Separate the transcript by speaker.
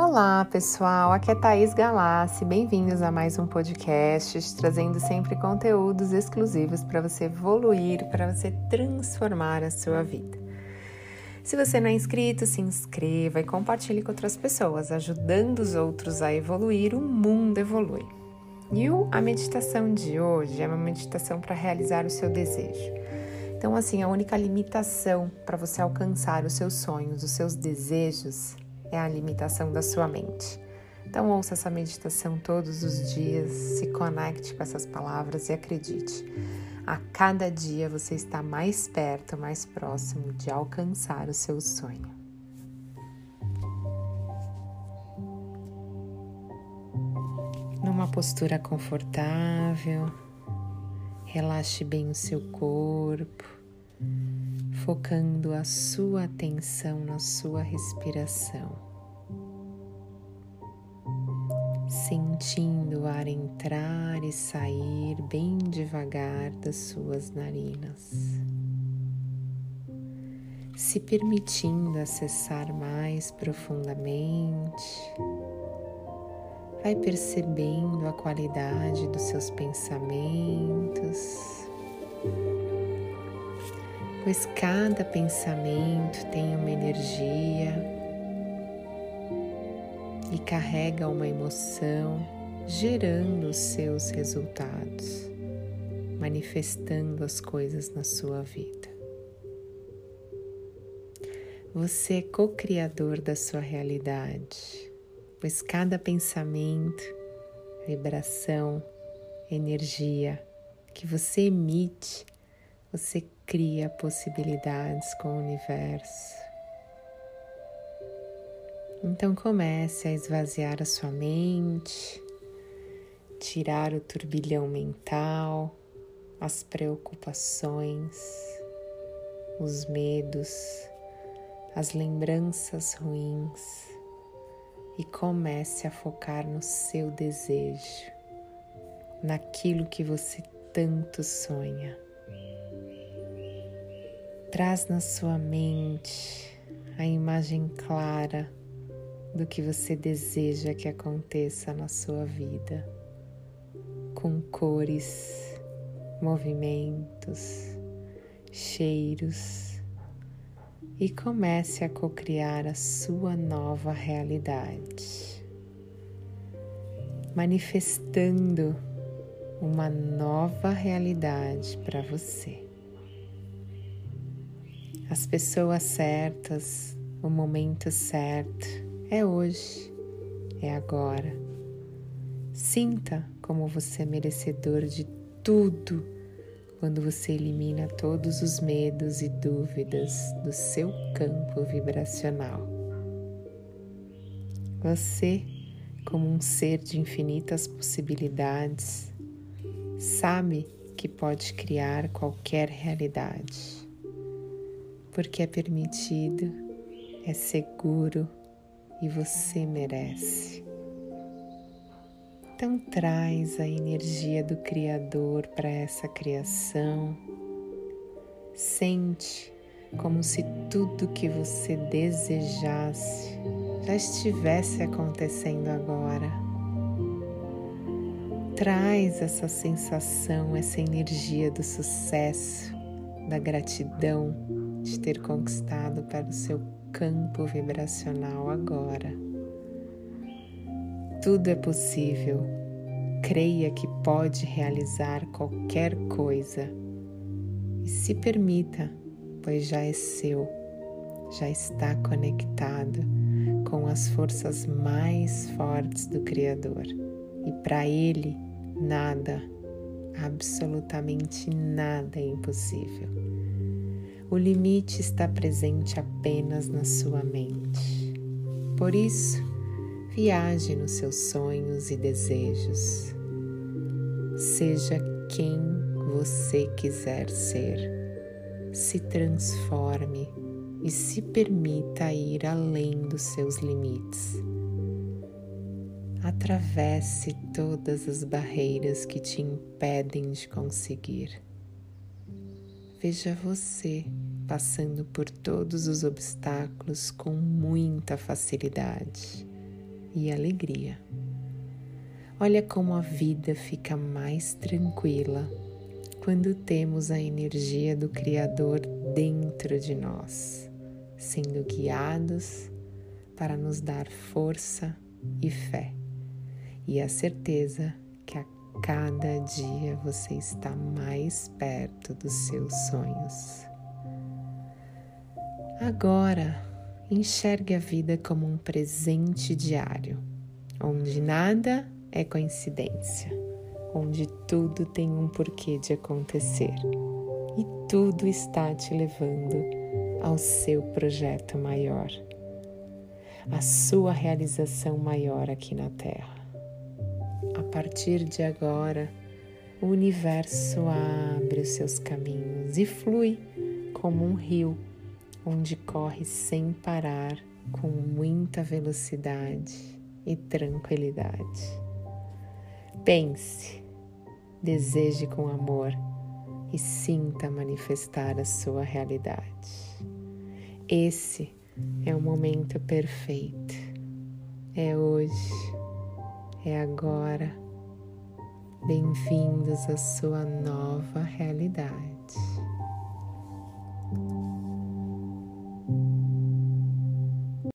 Speaker 1: Olá, pessoal. Aqui é Thaís Galassi. Bem-vindos a mais um podcast, trazendo sempre conteúdos exclusivos para você evoluir, para você transformar a sua vida. Se você não é inscrito, se inscreva e compartilhe com outras pessoas, ajudando os outros a evoluir, o mundo evolui. E a meditação de hoje é uma meditação para realizar o seu desejo. Então, assim, a única limitação para você alcançar os seus sonhos, os seus desejos, é a limitação da sua mente. Então, ouça essa meditação todos os dias, se conecte com essas palavras e acredite. A cada dia você está mais perto, mais próximo de alcançar o seu sonho. Numa postura confortável, relaxe bem o seu corpo focando a sua atenção na sua respiração, sentindo o ar entrar e sair bem devagar das suas narinas, se permitindo acessar mais profundamente. Vai percebendo a qualidade dos seus pensamentos pois cada pensamento tem uma energia e carrega uma emoção, gerando os seus resultados, manifestando as coisas na sua vida. Você é co-criador da sua realidade, pois cada pensamento, vibração, energia que você emite, você cria possibilidades com o universo. Então comece a esvaziar a sua mente, tirar o turbilhão mental, as preocupações, os medos, as lembranças ruins e comece a focar no seu desejo, naquilo que você tanto sonha. Traz na sua mente a imagem clara do que você deseja que aconteça na sua vida, com cores, movimentos, cheiros, e comece a cocriar a sua nova realidade, manifestando uma nova realidade para você as pessoas certas, o momento certo é hoje, é agora. Sinta como você é merecedor de tudo quando você elimina todos os medos e dúvidas do seu campo vibracional. Você, como um ser de infinitas possibilidades, sabe que pode criar qualquer realidade porque é permitido, é seguro e você merece. Então traz a energia do Criador para essa criação. Sente como se tudo que você desejasse já estivesse acontecendo agora. Traz essa sensação, essa energia do sucesso, da gratidão de ter conquistado para o seu campo vibracional agora. Tudo é possível. Creia que pode realizar qualquer coisa e se permita, pois já é seu, já está conectado com as forças mais fortes do Criador e para Ele nada, absolutamente nada é impossível. O limite está presente apenas na sua mente. Por isso, viaje nos seus sonhos e desejos. Seja quem você quiser ser. Se transforme e se permita ir além dos seus limites. Atravesse todas as barreiras que te impedem de conseguir. Veja você passando por todos os obstáculos com muita facilidade, e alegria. Olha como a vida fica mais tranquila quando temos a energia do Criador dentro de nós, sendo guiados para nos dar força e fé, e a certeza que a cada dia você está mais perto dos seus sonhos. Agora, enxergue a vida como um presente diário, onde nada é coincidência onde tudo tem um porquê de acontecer e tudo está te levando ao seu projeto maior, a sua realização maior aqui na Terra. A partir de agora, o universo abre os seus caminhos e flui como um rio onde corre sem parar, com muita velocidade e tranquilidade. Pense, deseje com amor e sinta manifestar a sua realidade. Esse é o momento perfeito. É hoje, é agora. Bem-vindos à sua nova realidade.